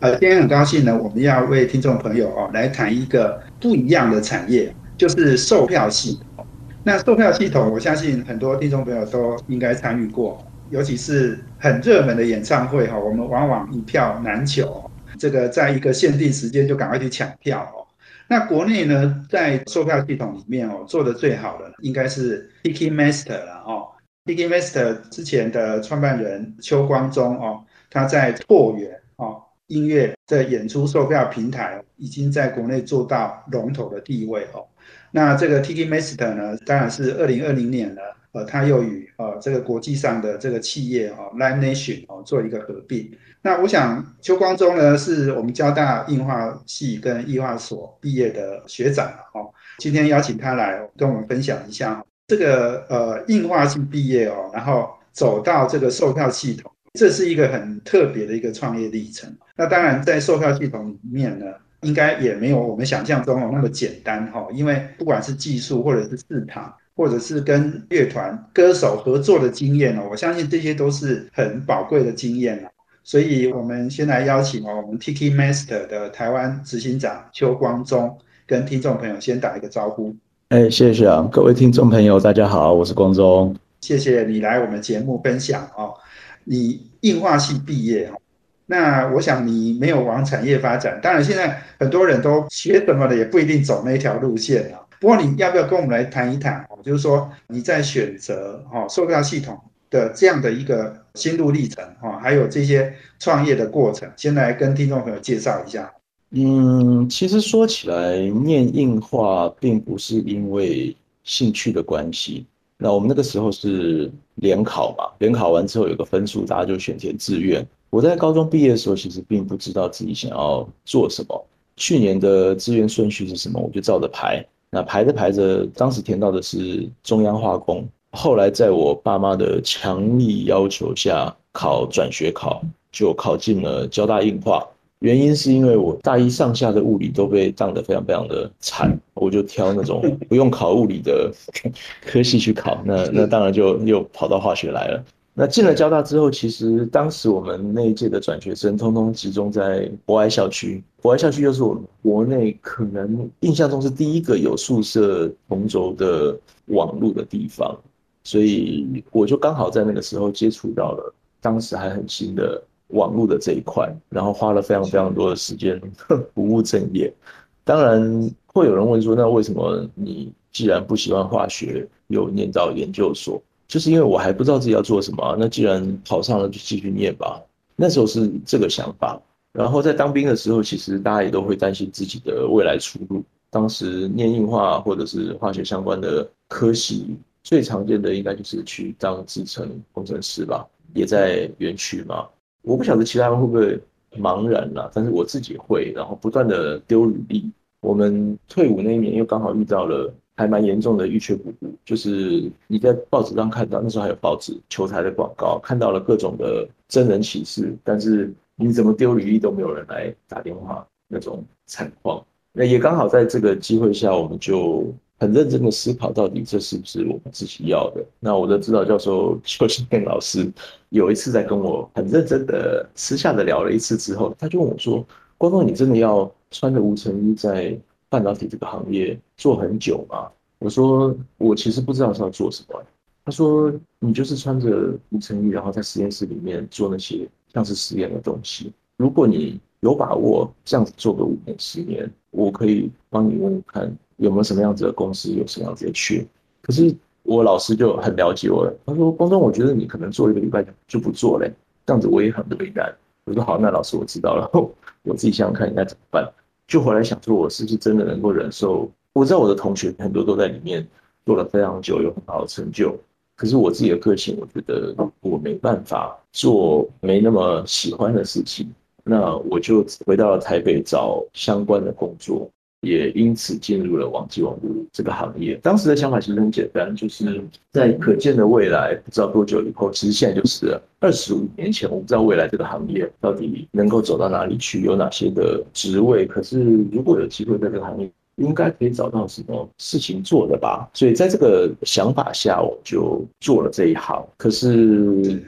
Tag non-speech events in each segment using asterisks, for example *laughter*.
呃，今天很高兴呢，我们要为听众朋友哦来谈一个不一样的产业，就是售票系统。那售票系统，我相信很多听众朋友都应该参与过，尤其是很热门的演唱会哈，我们往往一票难求，这个在一个限定时间就赶快去抢票哦。那国内呢，在售票系统里面哦，做的最好的应该是 Ticketmaster 了哦。Ticketmaster 之前的创办人邱光忠哦，他在拓元。音乐的演出售票平台已经在国内做到龙头的地位哦。那这个 Ticketmaster 呢，当然是二零二零年呢，呃，它又与呃这个国际上的这个企业哦，Live Nation 哦做一个合并。那我想邱光中呢，是我们交大印画系跟印画所毕业的学长哦。今天邀请他来跟我们分享一下这个呃印画系毕业哦，然后走到这个售票系统。这是一个很特别的一个创业历程。那当然，在售票系统里面呢，应该也没有我们想象中的那么简单哈。因为不管是技术，或者是市场，或者是跟乐团歌手合作的经验哦，我相信这些都是很宝贵的经验了。所以，我们先来邀请哦，我们 Tiki Master 的台湾执行长邱光忠跟听众朋友先打一个招呼。哎，谢谢啊，各位听众朋友，大家好，我是光忠。谢谢你来我们节目分享哦。你硬化系毕业哈，那我想你没有往产业发展。当然，现在很多人都学什么的，也不一定走那条路线啊。不过，你要不要跟我们来谈一谈哦？就是说你在选择哈售票系统的这样的一个心路历程哈，还有这些创业的过程，先来跟听众朋友介绍一下。嗯，其实说起来，念硬化并不是因为兴趣的关系。那我们那个时候是联考嘛，联考完之后有个分数，大家就选填志愿。我在高中毕业的时候，其实并不知道自己想要做什么。去年的志愿顺序是什么，我就照着排。那排着排着，当时填到的是中央化工。后来在我爸妈的强力要求下，考转学考，就考进了交大硬化。原因是因为我大一上下的物理都被当得非常非常的惨，我就挑那种 *laughs* 不用考物理的 *laughs* 科系去考，那那当然就又跑到化学来了。那进了交大之后，其实当时我们那一届的转学生通通集中在博爱校区，博爱校区又是我们国内可能印象中是第一个有宿舍同轴的网络的地方，所以我就刚好在那个时候接触到了当时还很新的。网络的这一块，然后花了非常非常多的时间不务正业。当然会有人问说，那为什么你既然不喜欢化学，又念到研究所？就是因为我还不知道自己要做什么。那既然考上了，就继续念吧。那时候是这个想法。然后在当兵的时候，其实大家也都会担心自己的未来出路。当时念硬化或者是化学相关的科系，最常见的应该就是去当制程工程师吧，也在园区嘛。我不晓得其他人会不会茫然啦，但是我自己会，然后不断的丢履历。我们退伍那一年又刚好遇到了还蛮严重的预缺补补，就是你在报纸上看到，那时候还有报纸求财的广告，看到了各种的真人启事，但是你怎么丢履历都没有人来打电话那种惨况。那也刚好在这个机会下，我们就。很认真的思考，到底这是不是我们自己要的？那我的指导教授邱新建老师有一次在跟我很认真的私下的聊了一次之后，他就问我说：“光光，你真的要穿着无尘衣在半导体这个行业做很久吗？”我说：“我其实不知道是要做什么。”他说：“你就是穿着无尘衣，然后在实验室里面做那些像是实验的东西。如果你有把握这样子做个五年、十年，我可以帮你问问看。”有没有什么样子的公司有什么样子的缺？可是我老师就很了解我。他说：“光中，我觉得你可能做一个礼拜就不做嘞，这样子我也很为难。”我说：“好，那老师我知道了，*laughs* 我自己想想看应该怎么办。”就回来想说，我是不是真的能够忍受？我知道我的同学很多都在里面做了非常久，有很好的成就。可是我自己的个性，我觉得我没办法做没那么喜欢的事情。那我就回到了台北找相关的工作。也因此进入了网际网络这个行业。当时的想法其实很简单，就是在可见的未来，不知道多久以后，其实现在就是二十五年前，我不知道未来这个行业到底能够走到哪里去，有哪些的职位。可是如果有机会在这个行业，应该可以找到什么事情做的吧，所以在这个想法下，我就做了这一行。可是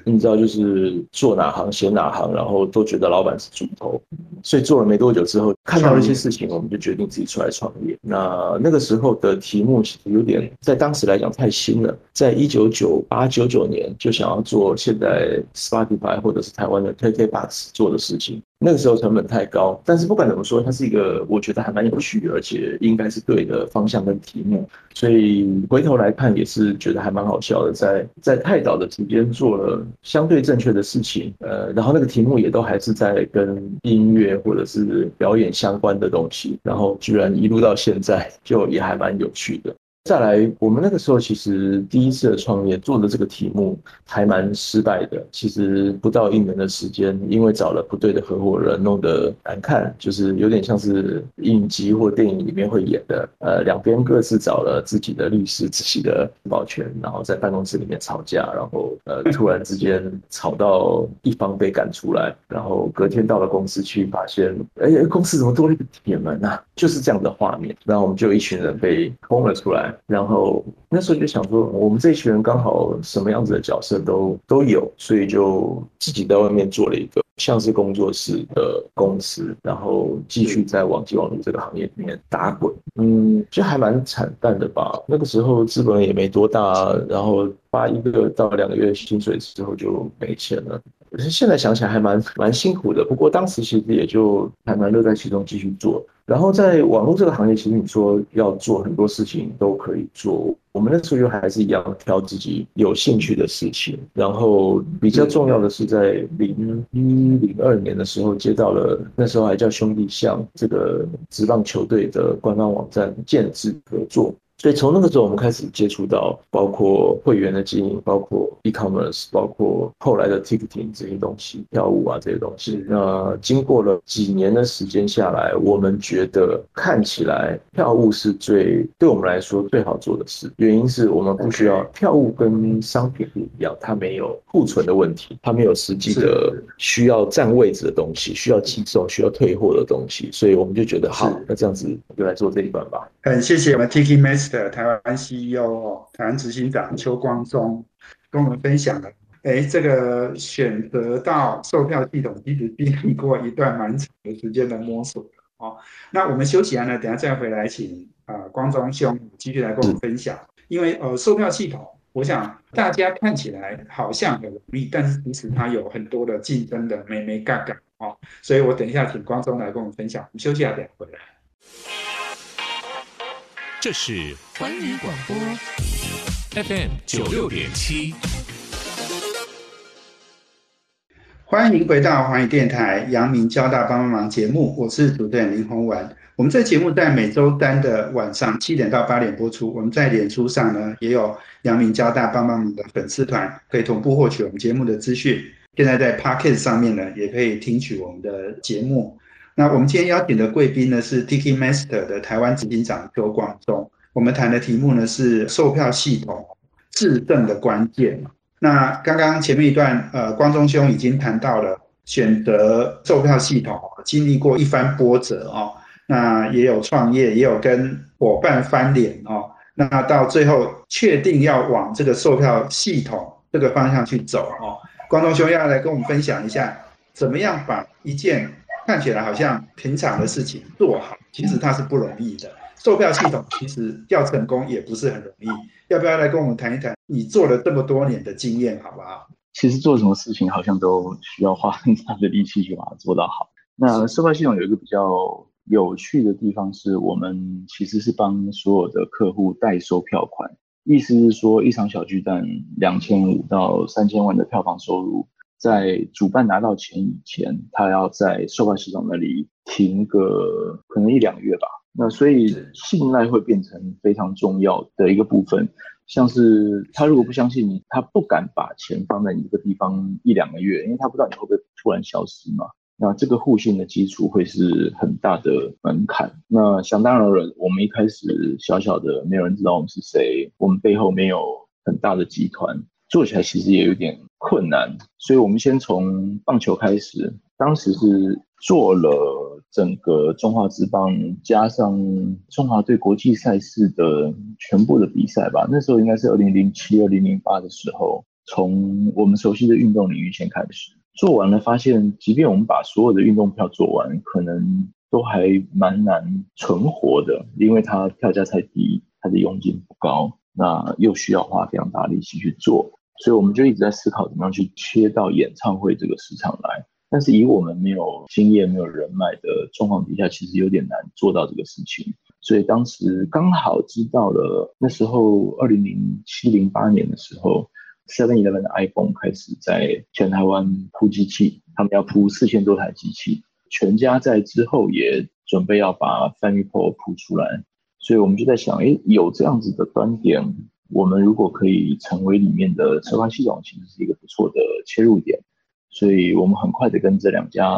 你知道，就是做哪行写哪行，然后都觉得老板是猪头，所以做了没多久之后，看到了一些事情，我们就决定自己出来创业。那那个时候的题目其实有点，在当时来讲太新了，在一九九八九九年就想要做现在 Spotify 或者是台湾的 KKBox 做的事情。那个时候成本太高，但是不管怎么说，它是一个我觉得还蛮有趣，而且应该是对的方向跟题目，所以回头来看也是觉得还蛮好笑的，在在太早的时间做了相对正确的事情，呃，然后那个题目也都还是在跟音乐或者是表演相关的东西，然后居然一路到现在，就也还蛮有趣的。再来，我们那个时候其实第一次的创业做的这个题目还蛮失败的。其实不到一年的时间，因为找了不对的合伙人，弄得难看，就是有点像是影集或电影里面会演的。呃，两边各自找了自己的律师、自己的保全，然后在办公室里面吵架，然后呃突然之间吵到一方被赶出来，然后隔天到了公司去，发现哎公司怎么多了一个铁门啊？就是这样的画面。然后我们就一群人被轰了出来。然后那时候就想说，我们这一群人刚好什么样子的角色都都有，所以就自己在外面做了一个像是工作室的公司，然后继续在网际网络这个行业里面打滚。嗯，就还蛮惨淡的吧。那个时候资本也没多大，然后发一个到两个月薪水之后就没钱了。可是现在想起来还蛮蛮辛苦的。不过当时其实也就还蛮乐在其中继续做。然后在网络这个行业，其实你说要做很多事情都可以做。我们那时候就还是一样挑自己有兴趣的事情。然后比较重要的是，在零一零二年的时候接到了那时候还叫兄弟象这个职棒球队的官方网站建制合作。所以从那个时候，我们开始接触到包括会员的经营，包括 e-commerce，包括后来的 ticketing 这些东西，票务啊这些东西。那经过了几年的时间下来，我们觉得看起来票务是最对我们来说最好做的事。原因是我们不需要票务跟商品不一样，它没有库存的问题，它没有实际的需要占位置的东西，需要寄送、需要退货的东西。所以我们就觉得好，那这样子就来做这一段吧。很谢谢我们 Tiki Master。的台湾 CEO 台湾执行长邱光忠跟我们分享了，哎，这个选择到售票系统其实经历过一段蛮长的时间的摸索哦。那我们休息完了，等下再回来，请啊光忠兄继续来跟我们分享。因为呃，售票系统，我想大家看起来好像很容易，但是其实它有很多的竞争的美眉杠杠哦。所以我等一下请光忠来跟我们分享。我们休息下，等下回来。这是环宇广播 FM 九六点七，欢迎回到环宇电台阳明交大帮帮忙节目，我是主持人林宏文。我们这节目在每周三的晚上七点到八点播出。我们在脸书上呢也有阳明交大帮帮忙的粉丝团，可以同步获取我们节目的资讯。现在在 Pocket 上面呢也可以听取我们的节目。那我们今天邀请的贵宾呢是 Tiki Master 的台湾执行长邱光忠。我们谈的题目呢是售票系统制证的关键。那刚刚前面一段，呃，光中兄已经谈到了选择售票系统经历过一番波折哦。那也有创业，也有跟伙伴翻脸哦。那到最后确定要往这个售票系统这个方向去走哦。光中兄要来跟我们分享一下，怎么样把一件看起来好像平常的事情做好，其实它是不容易的。售票系统其实要成功也不是很容易。要不要来跟我们谈一谈你做了这么多年的经验，好不好？其实做什么事情好像都需要花很大的力气去把它做到好。那售票系统有一个比较有趣的地方是，我们其实是帮所有的客户代收票款，意思是说，一场小巨蛋两千五到三千万的票房收入。在主办拿到钱以前，他要在售卖市场那里停个可能一两个月吧。那所以信赖会变成非常重要的一个部分。像是他如果不相信你，他不敢把钱放在你这个地方一两个月，因为他不知道你会不会突然消失嘛。那这个互信的基础会是很大的门槛。那想当然了，我们一开始小小的，没有人知道我们是谁，我们背后没有很大的集团，做起来其实也有点困难。所以我们先从棒球开始，当时是做了整个中华职棒加上中华队国际赛事的全部的比赛吧。那时候应该是二零零七、二零零八的时候，从我们熟悉的运动领域先开始。做完了，发现即便我们把所有的运动票做完，可能都还蛮难存活的，因为它票价太低，它的佣金不高，那又需要花非常大力气去做，所以我们就一直在思考怎么样去切到演唱会这个市场来。但是以我们没有经验、没有人脉的状况底下，其实有点难做到这个事情。所以当时刚好知道了，那时候二零零七零八年的时候。Seven Eleven 的 iPhone 开始在全台湾铺机器，他们要铺四千多台机器。全家在之后也准备要把 Family Pro 铺出来，所以我们就在想，哎，有这样子的端点，我们如果可以成为里面的车发系统，其实是一个不错的切入点。所以我们很快的跟这两家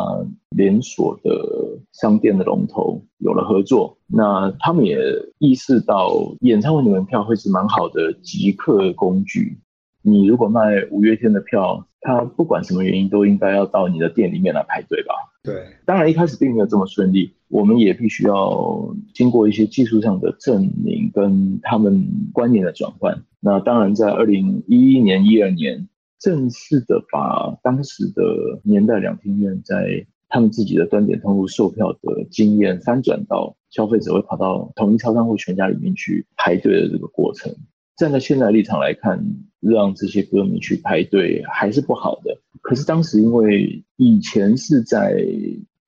连锁的商店的龙头有了合作。那他们也意识到演唱会的门票会是蛮好的即刻工具。你如果卖五月天的票，他不管什么原因都应该要到你的店里面来排队吧？对，当然一开始并没有这么顺利，我们也必须要经过一些技术上的证明跟他们观念的转换。那当然，在二零一一年、一二年，正式的把当时的年代两厅院在他们自己的端点通路售票的经验翻转到消费者会跑到统一超商或全家里面去排队的这个过程。站在现在立场来看，让这些歌迷去排队还是不好的。可是当时因为以前是在，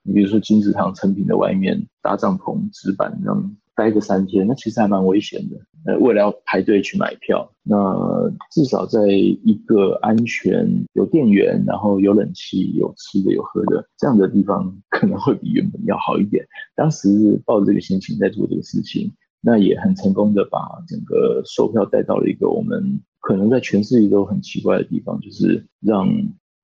你比如说金字塔成品的外面搭帐篷、纸板那待个三天，那其实还蛮危险的。呃，为了要排队去买票，那至少在一个安全、有电源、然后有冷气、有吃的、有喝的这样的地方，可能会比原本要好一点。当时抱着这个心情在做这个事情。那也很成功的把整个售票带到了一个我们可能在全世界都很奇怪的地方，就是让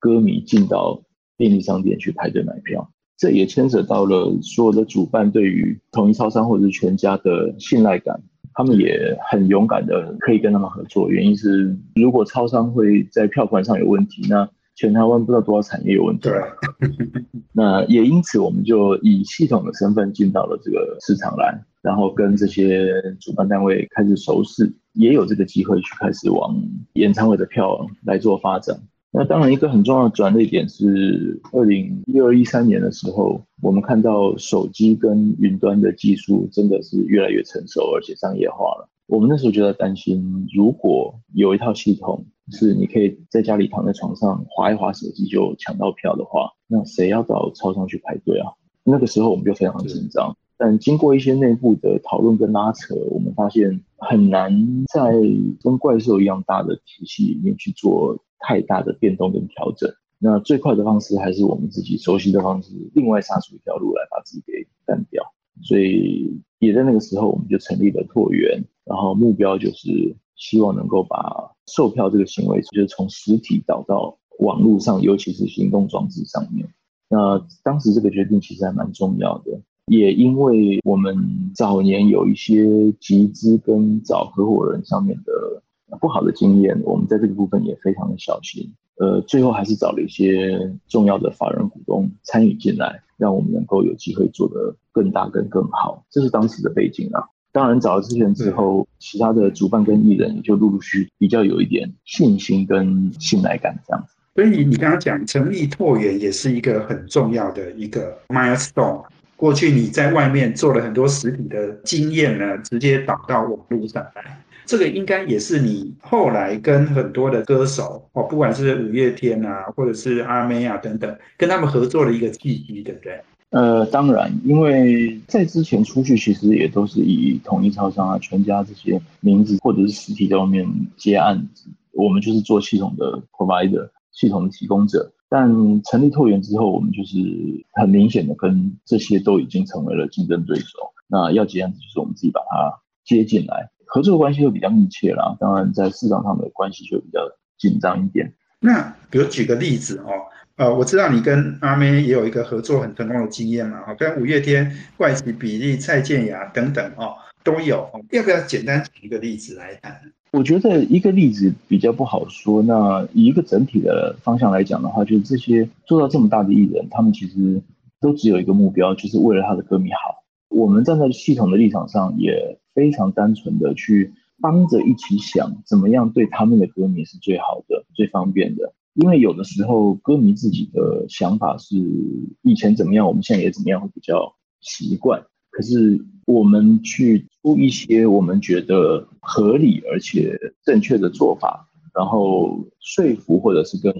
歌迷进到便利商店去排队买票。这也牵扯到了所有的主办对于统一超商或者是全家的信赖感，他们也很勇敢的可以跟他们合作。原因是如果超商会在票款上有问题，那全台湾不知道多少产业有问题。*laughs* 那也因此我们就以系统的身份进到了这个市场来。然后跟这些主办单位开始熟识，也有这个机会去开始往演唱会的票来做发展。那当然，一个很重要的转捩点是二零一二一三年的时候，我们看到手机跟云端的技术真的是越来越成熟，而且商业化了。我们那时候就在担心，如果有一套系统是你可以在家里躺在床上划一划手机就抢到票的话，那谁要到超商去排队啊？那个时候我们就非常紧张。但经过一些内部的讨论跟拉扯，我们发现很难在跟怪兽一样大的体系里面去做太大的变动跟调整。那最快的方式还是我们自己熟悉的方式，另外杀出一条路来把自己给干掉。所以也在那个时候，我们就成立了拓元，然后目标就是希望能够把售票这个行为，就是从实体导到网络上，尤其是行动装置上面。那当时这个决定其实还蛮重要的。也因为我们早年有一些集资跟找合伙人上面的不好的经验，我们在这个部分也非常的小心。呃，最后还是找了一些重要的法人股东参与进来，让我们能够有机会做得更大、更更好。这是当时的背景啊。当然，找了这些人之后，其他的主办跟艺人也就陆陆续比较有一点信心跟信赖感这样子。所以你刚刚讲成立拓元也是一个很重要的一个 milestone。过去你在外面做了很多实体的经验呢，直接导到网络上来，这个应该也是你后来跟很多的歌手哦，不管是五月天啊，或者是阿妹啊等等，跟他们合作的一个契机，对不对？呃，当然，因为在之前出去其实也都是以统一超商啊、全家这些名字或者是实体在外面接案子，我们就是做系统的 provider，系统的提供者。但成立拓元之后，我们就是很明显的跟这些都已经成为了竞争对手。那要接案子，就是我们自己把它接进来，合作关系会比较密切啦。当然，在市场上的关系就比较紧张一点。那比如举个例子哦，呃，我知道你跟阿妹也有一个合作很成功的经验嘛，哈，跟五月天、怪奇比利、蔡健雅等等哦都有，要不要简单举一个例子来谈？我觉得一个例子比较不好说。那以一个整体的方向来讲的话，就是这些做到这么大的艺人，他们其实都只有一个目标，就是为了他的歌迷好。我们站在系统的立场上，也非常单纯的去帮着一起想，怎么样对他们的歌迷是最好的、最方便的。因为有的时候歌迷自己的想法是以前怎么样，我们现在也怎么样会比较习惯。可是我们去出一些我们觉得合理而且正确的做法，然后说服或者是跟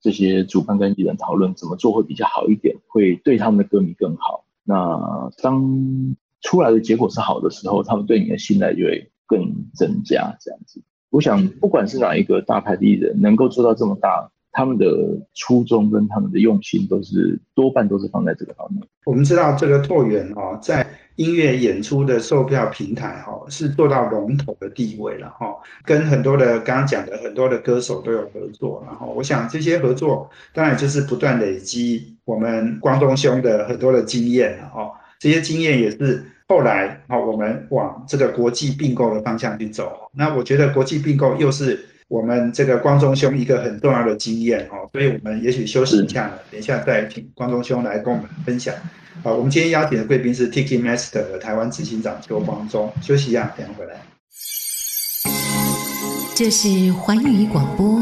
这些主办跟艺人讨论怎么做会比较好一点，会对他们的歌迷更好。那当出来的结果是好的时候，他们对你的信赖就会更增加。这样子，我想不管是哪一个大牌的艺人能够做到这么大。他们的初衷跟他们的用心都是多半都是放在这个方面。我们知道这个拓元哦，在音乐演出的售票平台哈，是做到龙头的地位了哈，跟很多的刚刚讲的很多的歌手都有合作。然后我想这些合作当然就是不断累积我们光东兄的很多的经验了哈，这些经验也是后来啊我们往这个国际并购的方向去走。那我觉得国际并购又是。我们这个光中兄一个很重要的经验哦，所以我们也许休息一下，等一下再请光中兄来跟我们分享。好，我们今天邀请的贵宾是 Tiki Master 的台湾执行长邱光中，休息一下，等下回来。这是环宇广播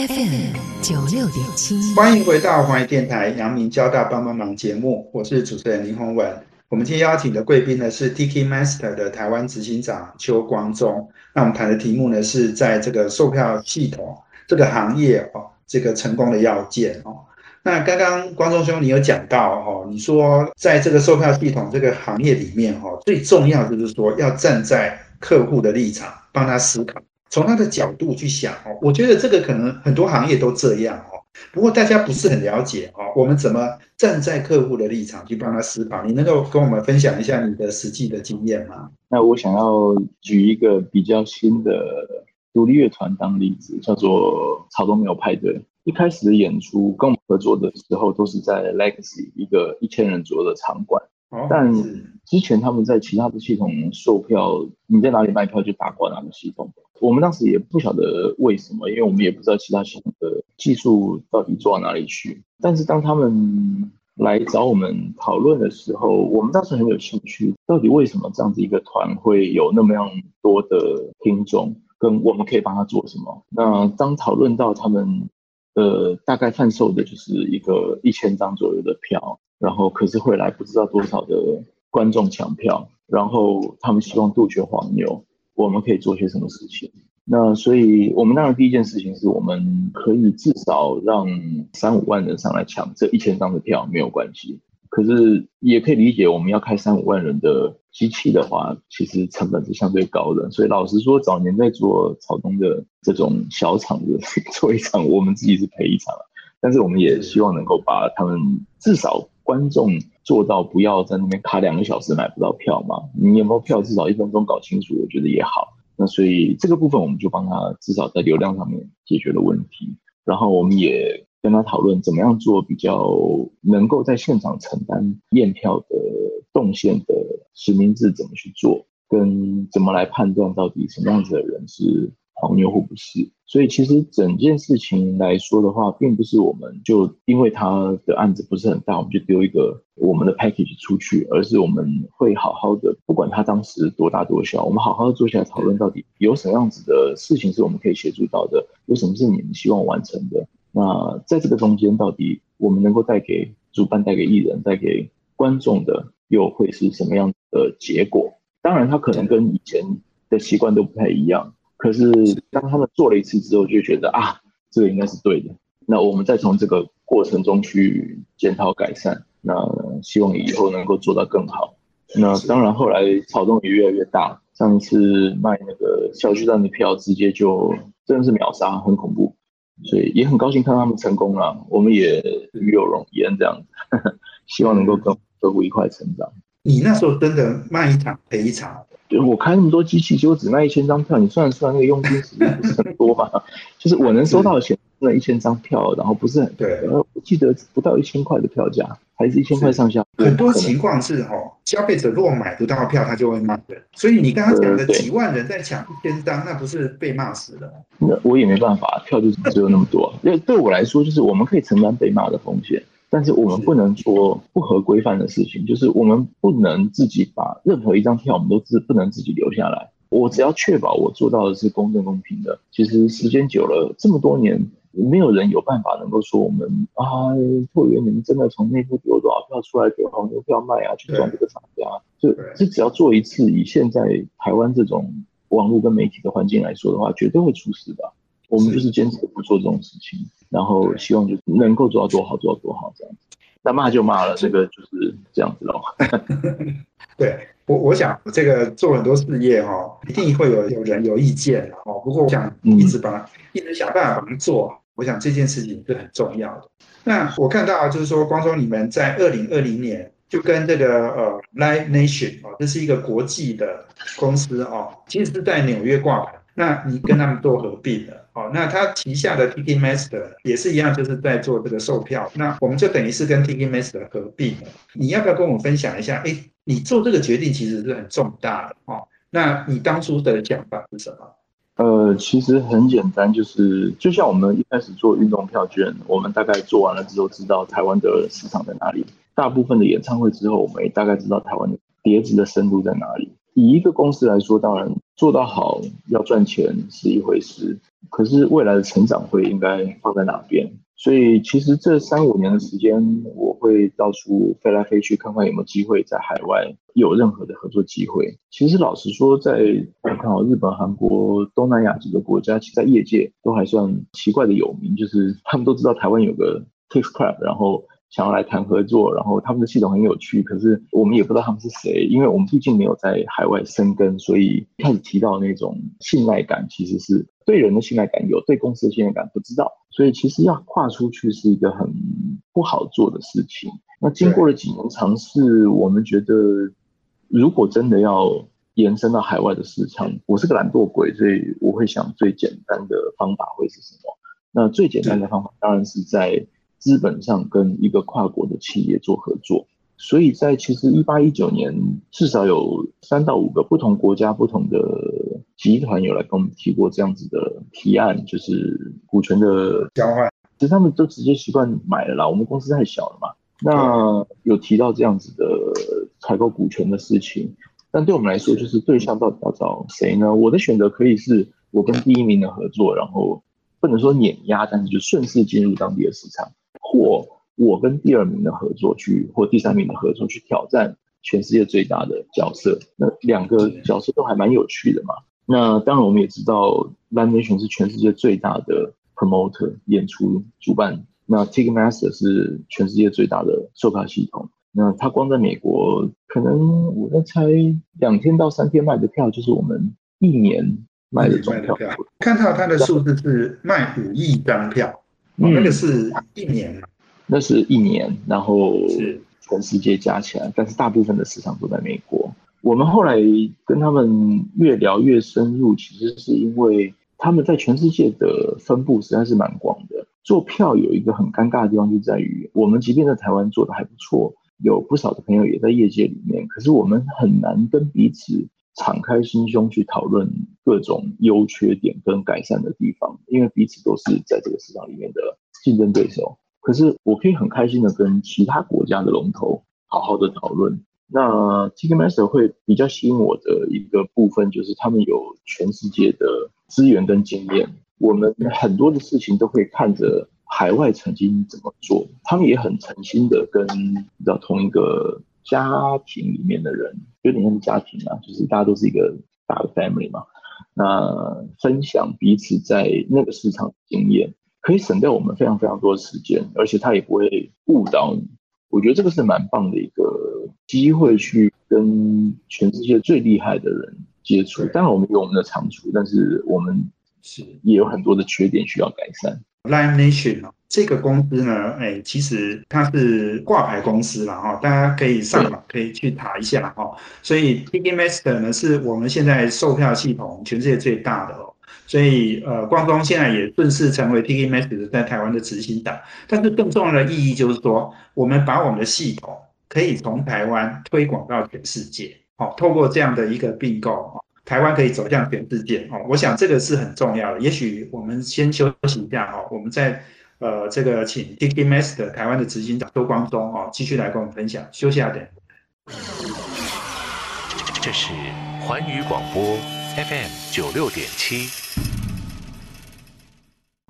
FM 九六点七，欢迎回到华语电台阳明交大帮帮忙节目，我是主持人林宏文。我们今天邀请的贵宾呢是 Tiki Master 的台湾执行长邱光中。那我们谈的题目呢是在这个售票系统这个行业哦，这个成功的要件哦。那刚刚光中兄你有讲到哦，你说在这个售票系统这个行业里面哈，最重要就是说要站在客户的立场，帮他思考，从他的角度去想哦。我觉得这个可能很多行业都这样哦。不过大家不是很了解哦，我们怎么站在客户的立场去帮他思考？你能够跟我们分享一下你的实际的经验吗？那我想要举一个比较新的独立乐团当例子，叫做草东没有派对。一开始的演出跟我们合作的时候，都是在 Legacy 一个一千人左右的场馆。但之前他们在其他的系统售票，你在哪里卖票就打过哪个系统。我们当时也不晓得为什么，因为我们也不知道其他系统的技术到底做到哪里去。但是当他们来找我们讨论的时候，我们当时很有兴趣，到底为什么这样子一个团会有那么样多的听众，跟我们可以帮他做什么？那当讨论到他们呃大概贩售的就是一个一千张左右的票。然后可是会来不知道多少的观众抢票，然后他们希望杜绝黄牛，我们可以做些什么事情？那所以我们当然第一件事情是我们可以至少让三五万人上来抢这一千张的票没有关系，可是也可以理解我们要开三五万人的机器的话，其实成本是相对高的。所以老实说，早年在做草东的这种小厂子做一场，我们自己是赔一场，但是我们也希望能够把他们至少。观众做到不要在那边卡两个小时买不到票嘛？你有没有票？至少一分钟搞清楚，我觉得也好。那所以这个部分我们就帮他至少在流量上面解决了问题。然后我们也跟他讨论怎么样做比较能够在现场承担验票的动线的实名制怎么去做，跟怎么来判断到底什么样子的人是。黄牛或不是，所以其实整件事情来说的话，并不是我们就因为他的案子不是很大，我们就丢一个我们的 package 出去，而是我们会好好的，不管他当时多大多小，我们好好的坐下来讨论，到底有什么样子的事情是我们可以协助到的，有什么是你们希望完成的。那在这个中间，到底我们能够带给主办、带给艺人、带给观众的，又会是什么样的结果？当然，他可能跟以前的习惯都不太一样。可是当他们做了一次之后，就觉得啊，这个应该是对的。那我们再从这个过程中去检讨改善，那希望以后能够做到更好。那当然，后来草动也越来越大。上一次卖那个小巨蛋的票，直接就真的是秒杀，很恐怖。所以也很高兴看到他们成功了，我们也与有荣焉这样子。*laughs* 希望能够跟客户一块成长。你那时候真的卖一场赔一场。对我开那么多机器，结果只卖一千张票，你算一算那个佣金，是不是很多嘛？*laughs* 就是我能收到的钱那一千张票，然后不是很对呃，我记得不到一千块的票价，还是一千块上下，很多情况是哦，消费者如果买不到票，他就会骂人。所以你刚刚讲的几万人在抢一千张，那不是被骂死了？那我也没办法，票就是只有那么多。*laughs* 因为对我来说，就是我们可以承担被骂的风险，但是我们不能做不合规范的事情，就是我们不能自己把任何一张票，我们都自不能自己留下来。我只要确保我做到的是公正公平的。其实时间久了，这么多年，没有人有办法能够说我们啊，拓员你们真的从内部丢多少票出来给黄牛票卖啊，去赚这个厂家。就对这只要做一次，以现在台湾这种网络跟媒体的环境来说的话，绝对会出事的。我们就是坚持不做这种事情，然后希望就是能够做到多好，做到多好这样子。那骂就骂了，这个就是这样子喽。*laughs* 对我，我想这个做很多事业哈、一定会有有人有意见的哦。不过我想一直把、一直想办法把它做好，我想这件事情是很重要的。那我看到就是说，光说你们在二零二零年就跟这个呃 Live Nation 哦，这是一个国际的公司哦，其实是在纽约挂牌。那你跟他们做合并了哦，那他旗下的 Tiki Master 也是一样，就是在做这个售票。那我们就等于是跟 Tiki Master 合并了。你要不要跟我分享一下？哎，你做这个决定其实是很重大的哦。那你当初的想法是什么？呃，其实很简单，就是就像我们一开始做运动票券，我们大概做完了之后，知道台湾的市场在哪里。大部分的演唱会之后，我们也大概知道台湾的碟子的深度在哪里。以一个公司来说，当然做到好要赚钱是一回事，可是未来的成长会应该放在哪边？所以其实这三五年的时间，我会到处飞来飞去，看看有没有机会在海外有任何的合作机会。其实老实说，在我看好日本、韩国、东南亚几个国家，其实在业界都还算奇怪的有名，就是他们都知道台湾有个 Kixcraft，然后想要来谈合作，然后他们的系统很有趣，可是我们也不知道他们是谁，因为我们毕竟没有在海外生根，所以一开始提到那种信赖感，其实是对人的信赖感有，对公司的信赖感不知道，所以其实要跨出去是一个很不好做的事情。那经过了几年尝试，我们觉得如果真的要延伸到海外的市场，我是个懒惰鬼，所以我会想最简单的方法会是什么？那最简单的方法当然是在资本上跟一个跨国的企业做合作。所以在其实一八一九年，至少有三到五个不同国家、不同的集团有来跟我们提过这样子的提案，就是股权的交换。其实他们都直接习惯买了啦，我们公司太小了嘛。那有提到这样子的采购股权的事情，但对我们来说，就是对象到底要找谁呢？我的选择可以是我跟第一名的合作，然后不能说碾压，但是就顺势进入当地的市场，或我跟第二名的合作去，或第三名的合作去挑战全世界最大的角色。那两个角色都还蛮有趣的嘛。那当然我们也知道，Live Nation 是全世界最大的 promoter 演出主办。那 Ticketmaster 是全世界最大的售票系统。那它光在美国，可能我在猜两天到三天卖的票，就是我们一年卖的总票。看到它的数字是卖五亿张票，哦，那个是一年嘛？那是一年，然后是全世界加起来，但是大部分的市场都在美国。我们后来跟他们越聊越深入，其实是因为他们在全世界的分布实在是蛮广的。做票有一个很尴尬的地方，就在于我们即便在台湾做的还不错，有不少的朋友也在业界里面，可是我们很难跟彼此敞开心胸去讨论各种优缺点跟改善的地方，因为彼此都是在这个市场里面的竞争对手。可是我可以很开心的跟其他国家的龙头好好的讨论。那 Tikamaster 会比较吸引我的一个部分，就是他们有全世界的资源跟经验。我们很多的事情都会看着海外曾经怎么做，他们也很诚心的跟你知道同一个家庭里面的人，有点像家庭啊，就是大家都是一个大的 family 嘛。那分享彼此在那个市场经验，可以省掉我们非常非常多的时间，而且它也不会误导你。我觉得这个是蛮棒的一个机会，去跟全世界最厉害的人接触。当然，我们有我们的长处，但是我们是也有很多的缺点需要改善。Live Nation 哦，这个公司呢，哎，其实它是挂牌公司了哈，大家可以上网可以去查一下哈。所以 Ticketmaster 呢，是我们现在售票系统全世界最大的哦。所以呃，光中现在也顺势成为 TK Max 在台湾的执行长。但是更重要的意义就是说，我们把我们的系统可以从台湾推广到全世界。哦，透过这样的一个并购，台湾可以走向全世界。哦，我想这个是很重要的。也许我们先休息一下哈，我们在呃这个请 Tiki Max 的台湾的执行长周光中哦，继续来跟我们分享。休息下点。这是环宇广播 FM 九六点七，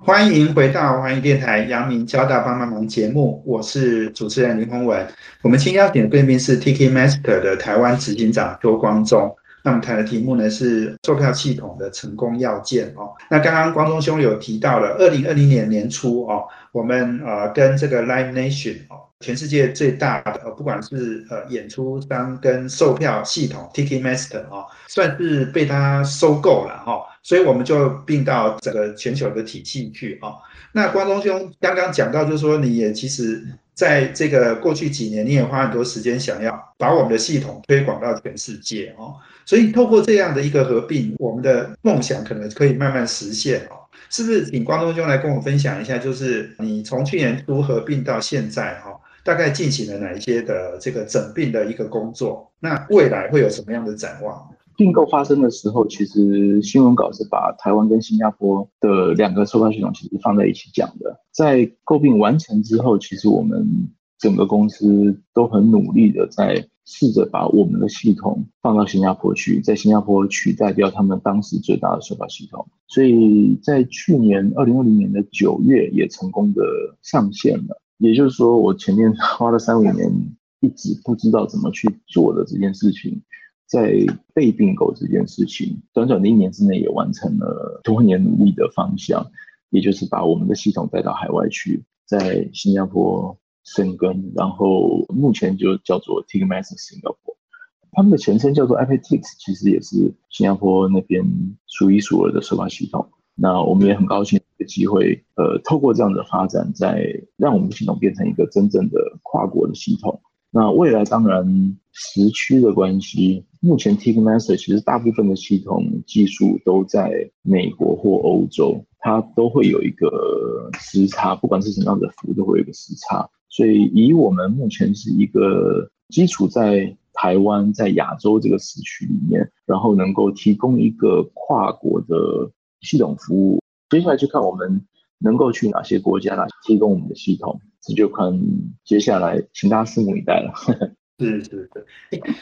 欢迎回到欢迎电台阳明交大帮帮忙节目，我是主持人林宏文。我们今天邀请的贵宾是 TK Master 的台湾执行长周光忠。那我们谈的题目呢是售票系统的成功要件哦。那刚刚光忠兄有提到了，二零二零年年初哦，我们呃跟这个 Live Nation 哦。全世界最大的呃，不管是呃演出商跟售票系统 Ticketmaster 啊，算是被他收购了哈，所以我们就并到整个全球的体系去啊。那关东兄刚刚讲到，就是说你也其实在这个过去几年，你也花很多时间想要把我们的系统推广到全世界哦。所以透过这样的一个合并，我们的梦想可能可以慢慢实现哦。是不是请关东兄来跟我分享一下，就是你从去年初合并到现在哈？大概进行了哪一些的这个整并的一个工作？那未来会有什么样的展望？并购发生的时候，其实新闻稿是把台湾跟新加坡的两个售票系统其实放在一起讲的。在购并完成之后，其实我们整个公司都很努力的在试着把我们的系统放到新加坡去，在新加坡取代掉他们当时最大的售票系统。所以在去年二零二零年的九月，也成功的上线了。也就是说，我前面 *laughs* 花了三五年一直不知道怎么去做的这件事情，在被并购这件事情，短短的一年之内也完成了多年努力的方向，也就是把我们的系统带到海外去，在新加坡生根，然后目前就叫做 Ticketmaster Singapore，他们的前身叫做 Aptix，其实也是新加坡那边数一数二的售票系统。那我们也很高兴。机会，呃，透过这样的发展，在让我们的系统变成一个真正的跨国的系统。那未来当然时区的关系，目前 Ticketmaster 其实大部分的系统技术都在美国或欧洲，它都会有一个时差，不管是什么样的服务都会有一个时差。所以以我们目前是一个基础在台湾，在亚洲这个时区里面，然后能够提供一个跨国的系统服务。接下来就看我们能够去哪些国家来提供我们的系统，这就看接下来，请大家拭目以待了。是是是，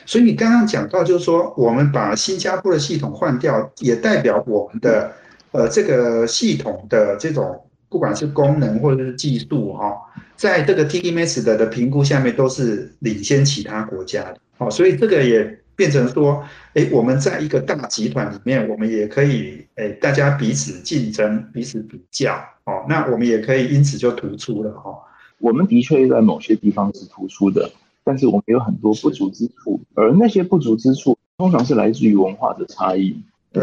所以你刚刚讲到，就是说我们把新加坡的系统换掉，也代表我们的呃这个系统的这种不管是功能或者是技术哈，在这个 TDMS 的的评估下面都是领先其他国家的。哦，所以这个也。变成说，哎，我们在一个大集团里面，我们也可以，哎，大家彼此竞争、彼此比较，哦，那我们也可以因此就突出了，哦。我们的确在某些地方是突出的，但是我们有很多不足之处，而那些不足之处通常是来自于文化的差异，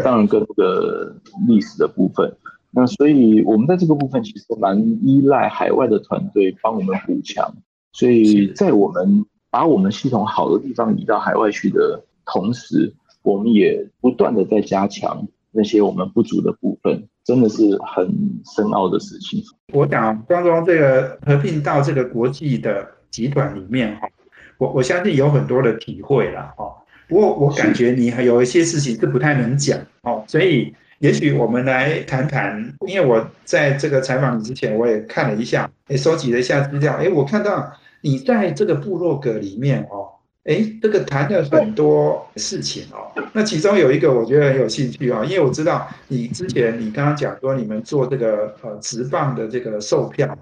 当然跟这个历史的部分。那所以我们在这个部分其实蛮依赖海外的团队帮我们补强，所以在我们把我们系统好的地方移到海外去的。同时，我们也不断的在加强那些我们不足的部分，真的是很深奥的事情。我想，刚刚这个合并到这个国际的集团里面哈，我我相信有很多的体会了哈。不过我感觉你还有一些事情是不太能讲哦，所以也许我们来谈谈。因为我在这个采访你之前，我也看了一下，也收集了一下资料。哎，我看到你在这个部落格里面哦。哎，这个谈了很多事情哦。那其中有一个我觉得很有兴趣啊，因为我知道你之前你刚刚讲说你们做这个呃直棒的这个售票，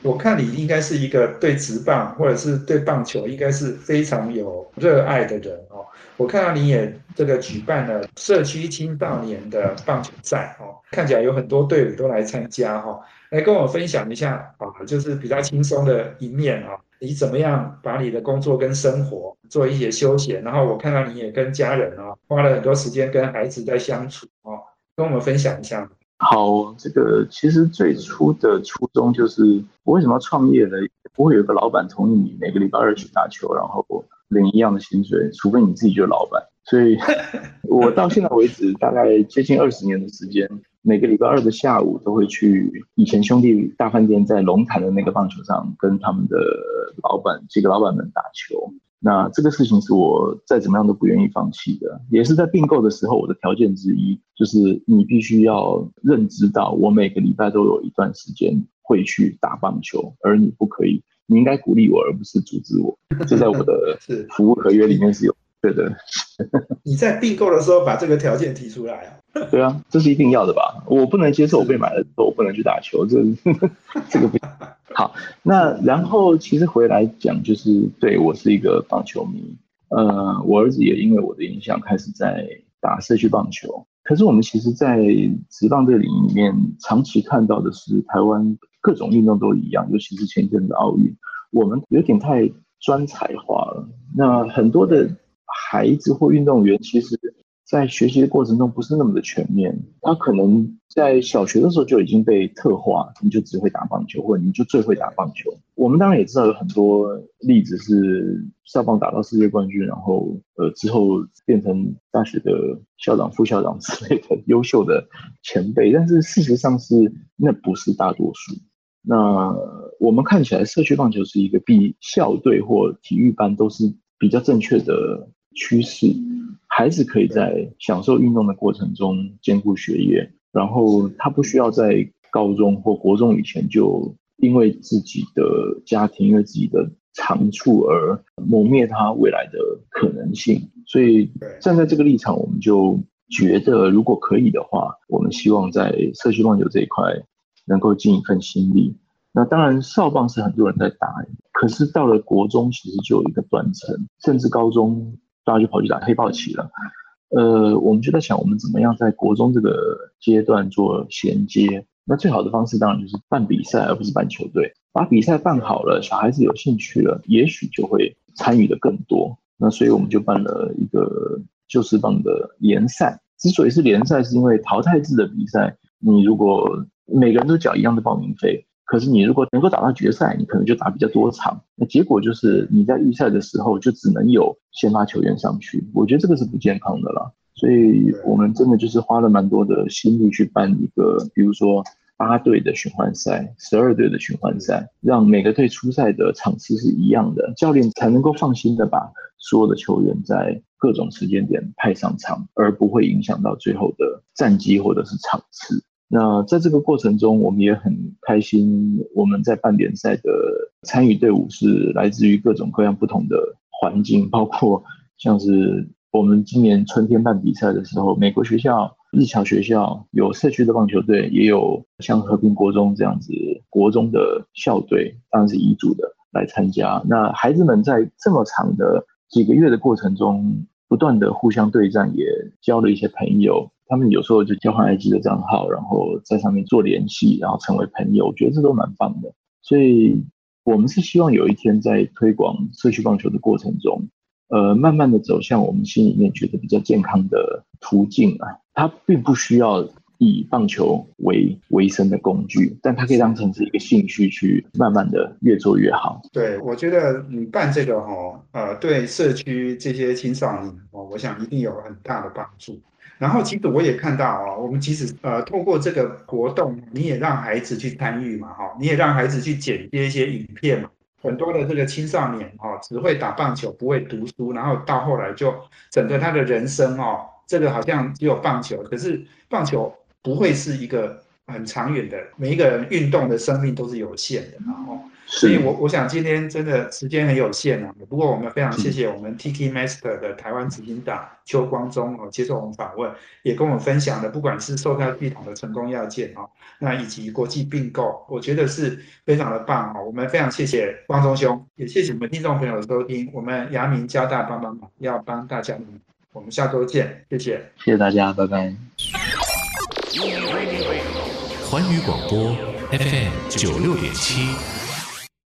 我看你应该是一个对直棒或者是对棒球应该是非常有热爱的人哦。我看到你也这个举办了社区青少年的棒球赛哦，看起来有很多队伍都来参加哈，来跟我分享一下啊，就是比较轻松的一面啊。你怎么样把你的工作跟生活做一些休闲？然后我看到你也跟家人啊花了很多时间跟孩子在相处哦，跟我们分享一下。好，这个其实最初的初衷就是我为什么要创业呢？不会有个老板同意你每个礼拜二去打球，然后领一样的薪水，除非你自己就是老板。所以，我到现在为止大概接近二十年的时间，每个礼拜二的下午都会去以前兄弟大饭店在龙潭的那个棒球场跟他们的老板几个老板们打球。那这个事情是我再怎么样都不愿意放弃的，也是在并购的时候我的条件之一，就是你必须要认知到我每个礼拜都有一段时间会去打棒球，而你不可以，你应该鼓励我而不是阻止我。这在我的 *laughs* 服务合约里面是有。对的，*laughs* 你在并购的时候把这个条件提出来啊？对啊，这是一定要的吧？我不能接受我被买了之后我不能去打球，这 *laughs* 这个不 *laughs* 好。那然后其实回来讲，就是对我是一个棒球迷，呃，我儿子也因为我的影响开始在打社区棒球。可是我们其实，在职棒这个领域里面，长期看到的是台湾各种运动都一样，尤其是前阵的奥运，我们有点太专才化了。那很多的。孩子或运动员，其实，在学习的过程中不是那么的全面。他可能在小学的时候就已经被特化，你就只会打棒球，或者你就最会打棒球。我们当然也知道有很多例子是校棒打到世界冠军，然后呃之后变成大学的校长、副校长之类的优秀的前辈。但是事实上是那不是大多数。那我们看起来社区棒球是一个比校队或体育班都是比较正确的。趋势，孩子可以在享受运动的过程中兼顾学业，然后他不需要在高中或国中以前就因为自己的家庭、因为自己的长处而磨灭他未来的可能性。所以站在这个立场，我们就觉得，如果可以的话，我们希望在社区棒球这一块能够尽一份心力。那当然，少棒是很多人在打，可是到了国中，其实就有一个断层，甚至高中。大家就跑去打黑豹旗了，呃，我们就在想，我们怎么样在国中这个阶段做衔接？那最好的方式当然就是办比赛，而不是办球队。把比赛办好了，小孩子有兴趣了，也许就会参与的更多。那所以我们就办了一个旧式棒的联赛。之所以是联赛，是因为淘汰制的比赛，你如果每个人都缴一样的报名费。可是你如果能够打到决赛，你可能就打比较多场。那结果就是你在预赛的时候就只能有先发球员上去，我觉得这个是不健康的了。所以我们真的就是花了蛮多的心力去办一个，比如说八队的循环赛、十二队的循环赛，让每个队出赛的场次是一样的，教练才能够放心的把所有的球员在各种时间点派上场，而不会影响到最后的战绩或者是场次。那在这个过程中，我们也很开心。我们在办联赛的参与队伍是来自于各种各样不同的环境，包括像是我们今年春天办比赛的时候，美国学校、日侨学校有社区的棒球队，也有像和平国中这样子国中的校队，当然是遗嘱的来参加。那孩子们在这么长的几个月的过程中，不断的互相对战，也交了一些朋友。他们有时候就交换 IG 的账号，然后在上面做联系，然后成为朋友。我觉得这都蛮棒的。所以，我们是希望有一天在推广社区棒球的过程中，呃，慢慢的走向我们心里面觉得比较健康的途径啊。它并不需要以棒球为维生的工具，但它可以当成是一个兴趣，去慢慢的越做越好。对，我觉得你办这个哈，呃，对社区这些青少年哦，我想一定有很大的帮助。然后其实我也看到啊，我们其实呃透过这个活动，你也让孩子去参与嘛，哈，你也让孩子去剪接一些影片嘛。很多的这个青少年哦，只会打棒球，不会读书，然后到后来就整个他的人生哦，这个好像只有棒球，可是棒球不会是一个很长远的，每一个人运动的生命都是有限的，然后。所以，我我想今天真的时间很有限啊。不过，我们非常谢谢我们 Tiki Master 的台湾执行长邱光忠哦，接受我们访问，也跟我们分享了不管是售票系统的成功要件哦，那以及国际并购，我觉得是非常的棒哦。我们非常谢谢光忠兄，也谢谢我们听众朋友的收听。我们阳明交大帮帮忙，要帮大家，我们下周见，谢谢，谢谢大家，拜拜。环宇广播 FM 九六点七。